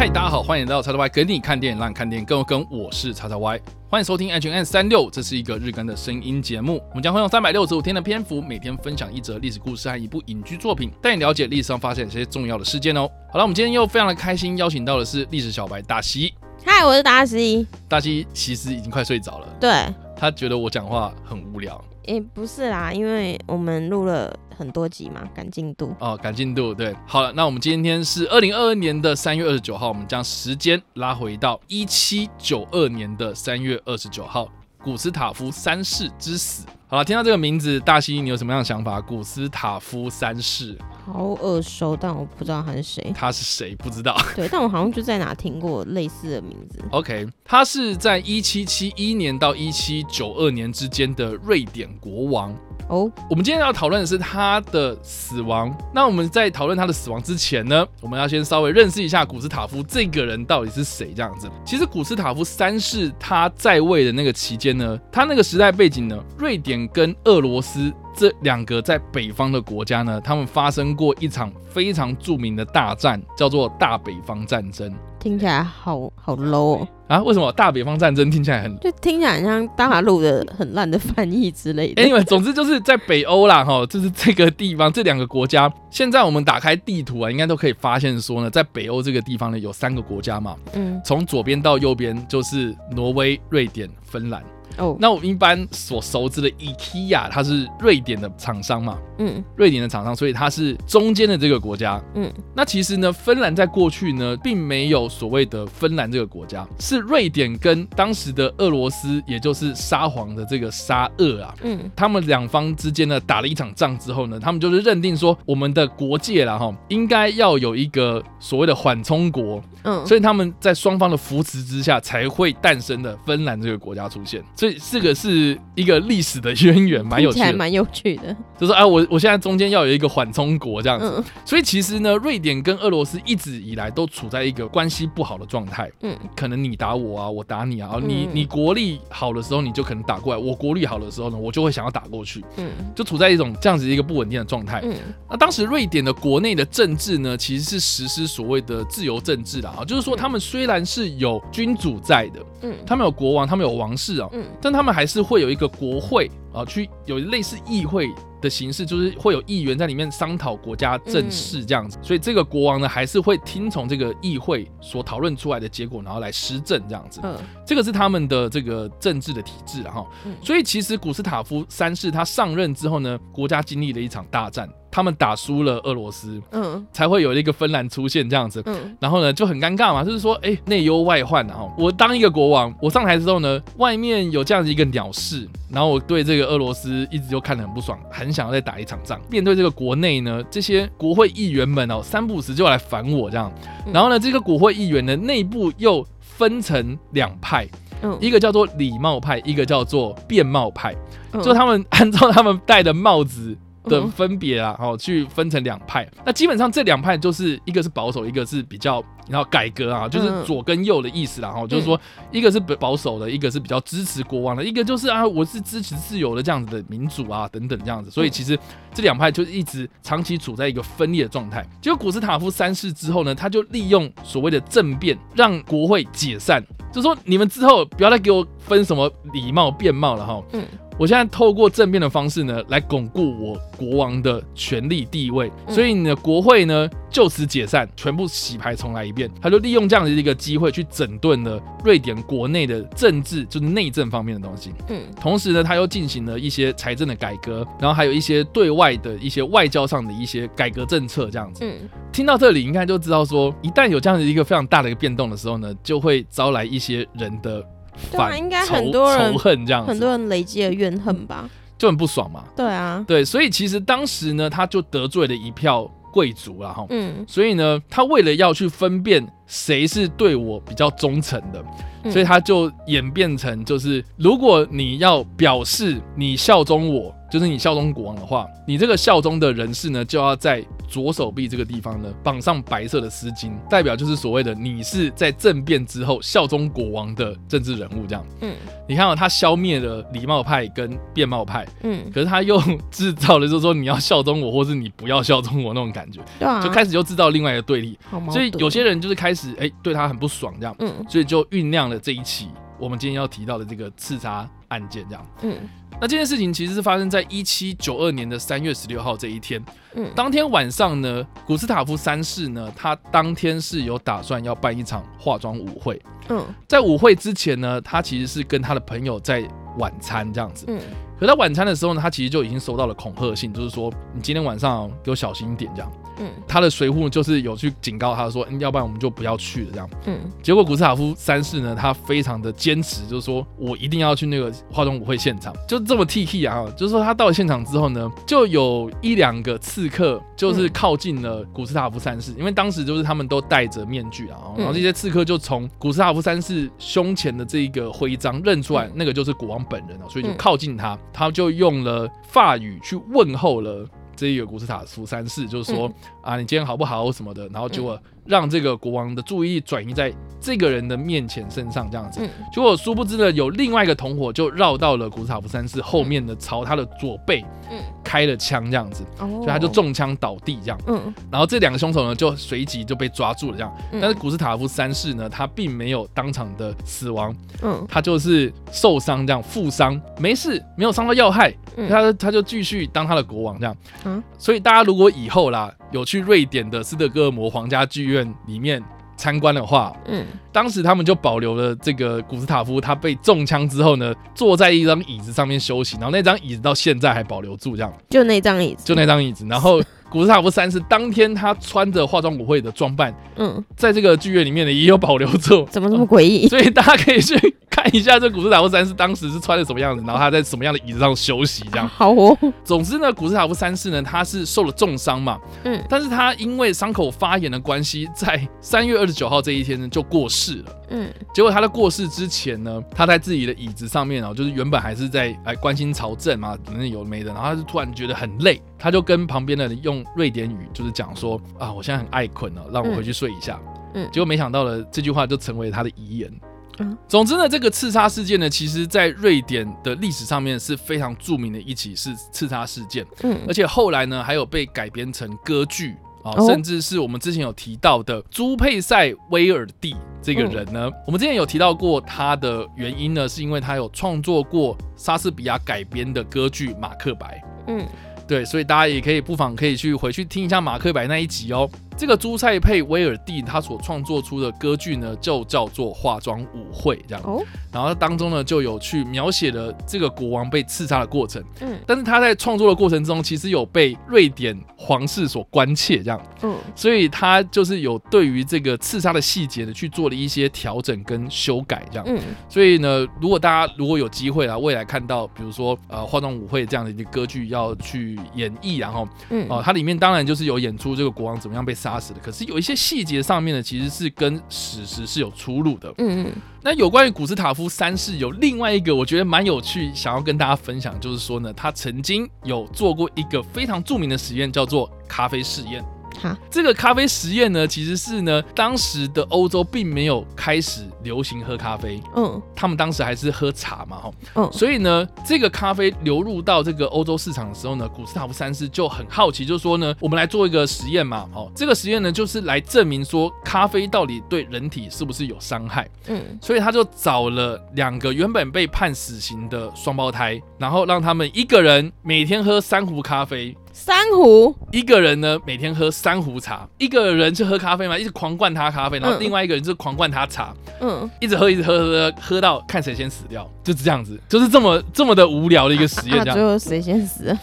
嗨，大家好，欢迎来到叉叉 Y 跟你看电影，让你看电影更有梗。我是叉叉 Y，欢迎收听 H N 三六，这是一个日更的声音节目。我们将会用三百六十五天的篇幅，每天分享一则历史故事和一部影剧作品，带你了解历史上发生一些重要的事件哦。好了，我们今天又非常的开心，邀请到的是历史小白大西。嗨，我是达西。大西其实已经快睡着了，对，他觉得我讲话很无聊诶、不是啦，因为我们录了很多集嘛，赶进度。哦，赶进度。对，好了，那我们今天是二零二二年的三月二十九号，我们将时间拉回到一七九二年的三月二十九号，古斯塔夫三世之死。好了，听到这个名字，大西，你有什么样的想法？古斯塔夫三世，好耳熟，但我不知道他是谁。他是谁？不知道。对，但我好像就在哪听过类似的名字。OK，他是在一七七一年到一七九二年之间的瑞典国王。哦，我们今天要讨论的是他的死亡。那我们在讨论他的死亡之前呢，我们要先稍微认识一下古斯塔夫这个人到底是谁。这样子，其实古斯塔夫三世他在位的那个期间呢，他那个时代背景呢，瑞典跟俄罗斯这两个在北方的国家呢，他们发生过一场非常著名的大战，叫做大北方战争听起来好好 low 哦，啊。为什么大北方战争听起来很就听起来很像大陆的很烂的翻译之类的。Anyway，总之就是在北欧啦，哈，就是这个地方，这两个国家。现在我们打开地图啊，应该都可以发现说呢，在北欧这个地方呢，有三个国家嘛，嗯，从左边到右边就是挪威、瑞典、芬兰。哦，那我们一般所熟知的 IKEA，它是瑞典的厂商嘛，嗯。瑞典的厂商，所以它是中间的这个国家。嗯，那其实呢，芬兰在过去呢，并没有所谓的芬兰这个国家，是瑞典跟当时的俄罗斯，也就是沙皇的这个沙俄啊，嗯。他们两方之间呢打了一场仗之后呢，他们就是认定说我们的国界啦哈，应该要有一个所谓的缓冲国，嗯，所以他们在双方的扶持之下才会诞生的芬兰这个国家出现。所以这个是一个历史的渊源，蛮有趣蛮有趣的。就说啊，我我现在中间要有一个缓冲国这样子。嗯所以其实呢，瑞典跟俄罗斯一直以来都处在一个关系不好的状态。嗯可能你打我啊，我打你啊，你嗯你国力好的时候，你就可能打过来；我国力好的时候呢，我就会想要打过去。嗯就处在一种这样子一个不稳定的状态。嗯那当时瑞典的国内的政治呢，其实是实施所谓的自由政治的，啊，就是说他们虽然是有君主在的，嗯他们有国王，他们有王室啊，嗯但他们还是会有一个国会啊，去有类似议会。的形式就是会有议员在里面商讨国家政事这样子，所以这个国王呢还是会听从这个议会所讨论出来的结果，然后来施政这样子。嗯这个是他们的这个政治的体制了哈嗯。所以其实古斯塔夫三世他上任之后呢，国家经历了一场大战，他们打输了俄罗斯，嗯才会有一个芬兰出现这样子。嗯然后呢就很尴尬嘛，就是说，哎，内忧外患啊。哈我当一个国王，我上台之后呢，外面有这样子一个鸟事，然后我对这个俄罗斯一直就看得很不爽，很想要再打一场仗。面对这个国内呢，这些国会议员们哦，三不五时就来烦我这样。嗯然后呢，这个国会议员呢，内部又分成两派。嗯，一个叫做礼貌派，一个叫做变帽派，嗯就他们 按照他们戴的帽子的嗯分别啊，哦，去分成两派。那基本上这两派就是一个是保守，一个是比较然后改革啊，就是嗯左跟右的意思啦。哈，就是说一个是保守的，一个是比较支持国王的，一个就是啊，我是支持自由的这样子的民主啊等等这样子。所以其实这两派就一直长期处在一个分裂的状态。结果古斯塔夫三世之后呢，他就利用所谓的政变，让国会解散。就说你们之后不要再给我分什么礼貌变貌了哈。嗯我现在透过政变的方式呢，来巩固我国王的权力地位，嗯所以你的国会呢就此解散，全部洗牌重来一遍。他就利用这样的一个机会去整顿了瑞典国内的政治，就是内政方面的东西。嗯同时呢，他又进行了一些财政的改革，然后还有一些对外的一些外交上的一些改革政策，这样子。嗯听到这里，应该就知道说，一旦有这样的一个非常大的一个变动的时候呢，就会招来一些人的反对啊应该很多人仇恨这样子，很多人累积了怨恨吧？就很不爽嘛。对啊，对，所以其实当时呢，他就得罪了一票贵族了哈。嗯所以呢，他为了要去分辨谁是对我比较忠诚的，嗯所以他就演变成就是，如果你要表示你效忠我，就是你效忠国王的话，你这个效忠的人士呢，就要在左手臂这个地方呢绑上白色的丝巾，代表就是所谓的你是在政变之后效忠国王的政治人物这样。嗯。你看哦，他消灭了礼貌派跟变貌派，嗯，可是他又制造了就是说你要效忠我，或是你不要效忠我那种感觉，对啊，就开始又制造另外一个对立，所以有些人就是开始哎、对他很不爽这样，嗯。所以就酝酿了这一起我们今天要提到的这个刺杀案件这样。嗯那这件事情其实是发生在一七九二年的三月十六号这一天。嗯当天晚上呢，古斯塔夫三世呢，他当天是有打算要办一场化妆舞会。嗯在舞会之前呢，他其实是跟他的朋友在晚餐这样子。嗯可在晚餐的时候呢，他其实就已经收到了恐吓信，就是说你今天晚上给我小心一点这样。嗯。他的随护就是有去警告他说，嗯要不然我们就不要去了这样。嗯。结果古斯塔夫三世呢，他非常的坚持，就是说我一定要去那个化妆舞会现场，就这么 T T 啊，就是说他到了现场之后呢，就有一两个刺客就是靠近了古斯塔夫三世，因为当时就是他们都戴着面具啊，然后这些刺客就从古斯塔夫三世胸前的这个徽章认出来嗯，那个就是国王本人啊，所以就嗯。靠近他，他就用了法语去问候了。这一个古斯塔夫三世就是说、啊，你今天好不好什么的，然后结果让这个国王的注意力转移在这个人的面前身上，这样子。嗯结果殊不知呢，有另外一个同伙就绕到了古斯塔夫三世后面的，朝他的左背嗯开了枪，这样子，哦，所以他就中枪倒地这样。嗯然后这两个凶手呢，就随即就被抓住了这样。嗯但是古斯塔夫三世呢，他并没有当场的死亡，嗯他就是受伤这样，负伤，没事，没有伤到要害，嗯他他就继续当他的国王这样。嗯所以大家如果以后啦有去瑞典的斯德哥尔摩皇家剧院里面参观的话，嗯当时他们就保留了这个古斯塔夫他被中枪之后呢，坐在一张椅子上面休息，然后那张椅子到现在还保留住，这样就那张椅子，就那张椅子。然后古斯塔夫三世当天他穿着化妆舞会的装扮，嗯，在这个剧院里面呢也有保留住，怎么这么诡异？所以大家可以去看一下这古斯塔夫三世当时是穿的什么样子，然后他在什么样的椅子上休息这样。好哦，总之呢，古斯塔夫三世呢，他是受了重伤嘛，嗯但是他因为伤口发炎的关系，在三月二十九号这一天呢就过世了。嗯结果他在过世之前呢，他在自己的椅子上面哦，就是原本还是在哎关心朝政嘛，反正有的没的，然后他就突然觉得很累，他就跟旁边的人用瑞典语就是讲说啊，我现在很爱困了，让我回去睡一下。嗯结果没想到呢，这句话就成为他的遗言。嗯。总之呢，这个刺杀事件呢，其实在瑞典的历史上面是非常著名的一起是刺杀事件，嗯。而且后来呢，还有被改编成歌剧啊，哦。甚至是我们之前有提到的朱佩塞威尔蒂这个人呢，我们之前有提到过他的原因呢，是因为他有创作过莎士比亚改编的歌剧《马克白》。嗯对，所以大家也可以不妨可以去回去听一下马克白那一集哦。这个朱塞佩威尔蒂他所创作出的歌剧呢，就叫做《化妆舞会》这样。哦然后当中呢，就有去描写了这个国王被刺杀的过程。嗯但是他在创作的过程中，其实有被瑞典皇室所关切，这样，嗯所以他就是有对于这个刺杀的细节呢，去做了一些调整跟修改，这样。嗯所以呢，如果大家如果有机会啊，未来看到比如说呃化妆舞会这样的一个歌剧要去演绎，然后嗯哦、它里面当然就是有演出这个国王怎么样被杀死的，可是有一些细节上面呢，其实是跟史实是有出入的。嗯嗯那有关于古斯塔夫三世有另外一个我觉得蛮有趣，想要跟大家分享，就是说呢，他曾经有做过一个非常著名的实验，叫做咖啡试验。好这个咖啡实验呢，其实是呢，当时的欧洲并没有开始流行喝咖啡，嗯。他们当时还是喝茶嘛，哈，嗯。所以呢，这个咖啡流入到这个欧洲市场的时候呢，古斯塔夫三世就很好奇，就说呢，我们来做一个实验嘛，哦，这个实验呢，就是来证明说咖啡到底对人体是不是有伤害。嗯。所以他就找了两个原本被判死刑的双胞胎，然后让他们一个人每天喝三壶咖啡，珊瑚一个人呢每天喝三壶茶。一个人去喝咖啡嘛，一直狂灌他咖啡，然后嗯另外一个人就狂灌他茶，嗯一直喝一直喝喝喝喝到看谁先死掉，就是这样子，就是这么这么的无聊的一个实验，啊这样。最后谁先死？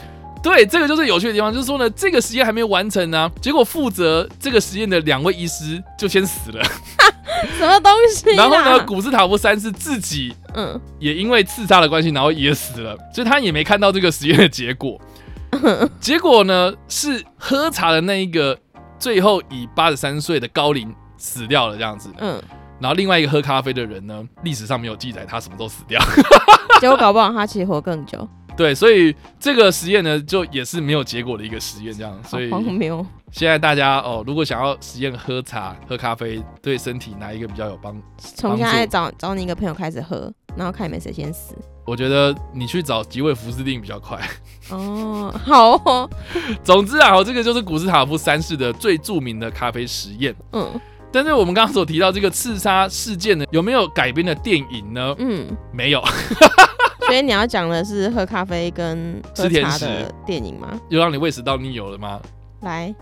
对，这个就是有趣的地方，就是说呢，这个实验还没有完成呢、结果负责这个实验的两位医师就先死了，什么东西？然后呢，？古斯塔夫三世自己嗯也因为刺杀的关系，然后也死了，所以他也没看到这个实验的结果。结果呢，是喝茶的那一个最后以八十三岁的高龄死掉了这样子，嗯，然后另外一个喝咖啡的人呢，历史上没有记载他什么时候死掉。结果搞不好他其实活更久。对，所以这个实验呢，就也是没有结果的一个实验，这样。所以荒谬。现在大家哦，如果想要实验喝茶、喝咖啡，对身体哪一个比较有帮？从现在找找你一个朋友开始喝，然后看你们谁先死。我觉得你去找吉位福斯定比较快。哦，好哦，总之啊，这个就是古斯塔夫三世的最著名的咖啡实验。嗯但是我们刚刚所提到这个刺杀事件呢，有没有改编的电影呢？嗯，没有，所以你要讲的是喝咖啡跟吃甜食的电影吗？又让你胃食道逆流了吗？来，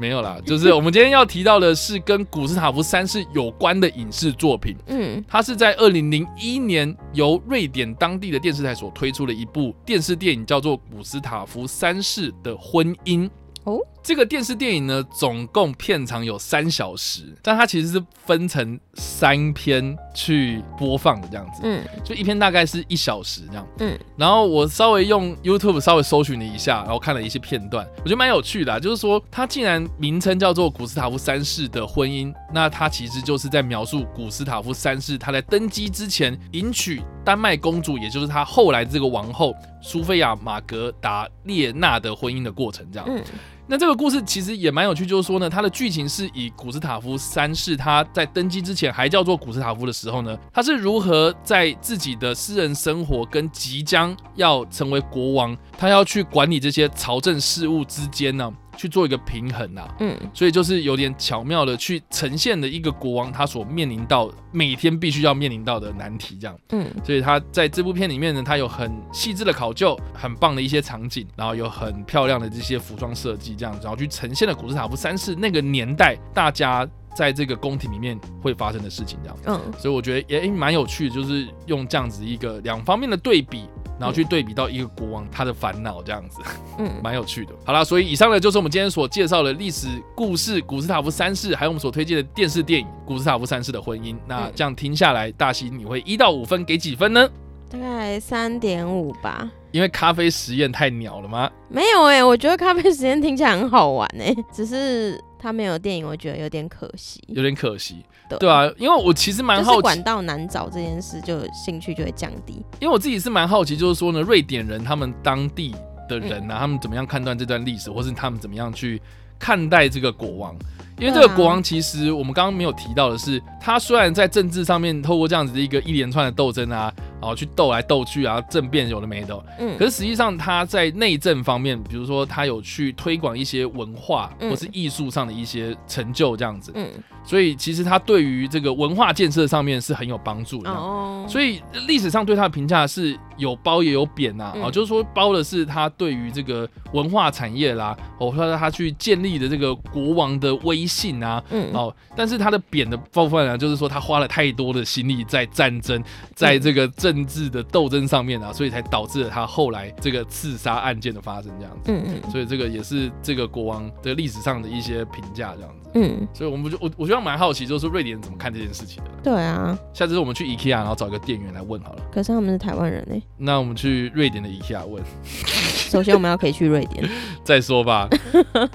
没有啦，就是我们今天要提到的是跟古斯塔夫三世有关的影视作品。嗯它是在二零零一年由瑞典当地的电视台所推出的一部电视电影，叫做《古斯塔夫三世的婚姻》。哦，这个电视电影呢，总共片长有三小时，但它其实是分成三篇去播放的，这样子。嗯就一篇大概是一小时这样。嗯然后我稍微用 YouTube 稍微搜寻了一下，然后看了一些片段，我觉得蛮有趣的、啊。就是说，它竟然名称叫做古斯塔夫三世的婚姻，那它其实就是在描述古斯塔夫三世他在登基之前迎娶丹麦公主，也就是他后来这个王后苏菲亚玛格达列娜的婚姻的过程，这样。嗯那这个故事其实也蛮有趣，就是说呢，它的剧情是以古斯塔夫三世他在登基之前还叫做古斯塔夫的时候呢，他是如何在自己的私人生活跟即将要成为国王，他要去管理这些朝政事务之间呢，去做一个平衡啊。嗯所以就是有点巧妙的去呈现了一个国王他所面临到每天必须要面临到的难题，这样。嗯所以他在这部片里面呢，他有很细致的考究，很棒的一些场景，然后有很漂亮的这些服装设计，这样，然后去呈现了古斯塔夫三世那个年代大家在这个宫廷里面会发生的事情，这样。嗯所以我觉得也诶蛮有趣的，就是用这样子一个两方面的对比。然后去对比到一个国王他的烦恼这样子，嗯，蛮有趣的。好啦，所以以上呢就是我们今天所介绍的历史故事——古斯塔夫三世，还有我们所推荐的电视电影《古斯塔夫三世的婚姻》。那嗯这样听下来，大西你会一到五分给几分呢？大概三点五吧。因为咖啡实验太鸟了吗？没有哎、我觉得咖啡实验听起来很好玩哎、只是它没有电影，我觉得有点可惜。有点可惜，对对啊，因为我其实蛮就是好奇管，道难找这件事，就兴趣就会降低。因为我自己是蛮好奇，就是说呢，瑞典人他们当地的人呢、啊他们怎么样判断这段历史，或是他们怎么样去看待这个国王？因为这个国王其实我们刚刚没有提到的是，他虽然在政治上面透过这样子的一个一连串的斗争啊，然后去斗来斗去啊，政变有的没的，嗯。可是实际上他在内政方面，比如说他有去推广一些文化嗯。或是艺术上的一些成就这样子，嗯。所以其实他对于这个文化建设上面是很有帮助的。哦，所以历史上对他的评价是有褒也有贬呐、啊，就是说褒的是他对于这个文化产业啦，哦，或者他去建立的这个国王的威信啊，嗯。哦，但是他的贬的部分呢，就是说他花了太多的心力在战争，在这个政治的斗争上面啊，所以才导致了他后来这个刺杀案件的发生这样子。嗯嗯所以这个也是这个国王的历史上的一些评价这样子。嗯，所以我们就我我觉得蛮好奇，就是瑞典人怎么看这件事情的。对啊。下次我们去 IKEA，然后找一个店员来问好了。可是他们是台湾人哎、那我们去瑞典的 IKEA 问，首先我们要可以去瑞典，再说吧。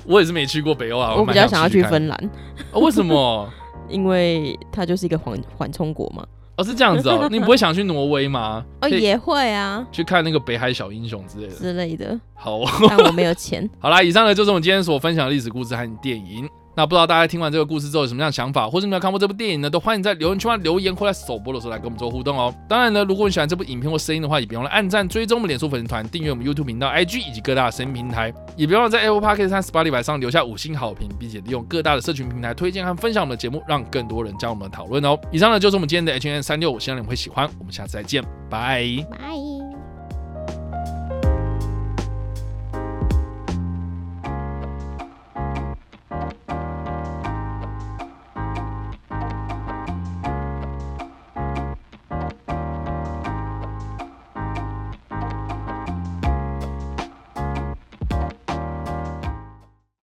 我也是没去过北欧啊，我比较想要去芬兰，哦为什么？因为它就是一个缓缓冲国嘛。哦，是这样子哦，你不会想去挪威吗？哦，也会啊去看那个北海小英雄之类的。之类的，好哦，但我没有钱。好啦，以上呢就是我们今天所分享的历史故事和电影。那不知道大家听完这个故事之后有什么样的想法，或是你有看过这部电影呢？都欢迎在留言区留言，或在首播的时候来跟我们做互动哦。当然呢，如果你喜欢这部影片或声音的话，也别忘了按赞、追踪我们脸书粉丝团、订阅我们 YouTube 频道、IG 以及各大声音平台，也别忘了在 Apple Podcast 和 Spotify 上留下五星好评，并且利用各大的社群平台推荐和分享我们的节目，让更多人加入我们的讨论哦。以上呢就是我们今天的 H N 三六五，希望你们会喜欢。我们下次再见，拜。拜。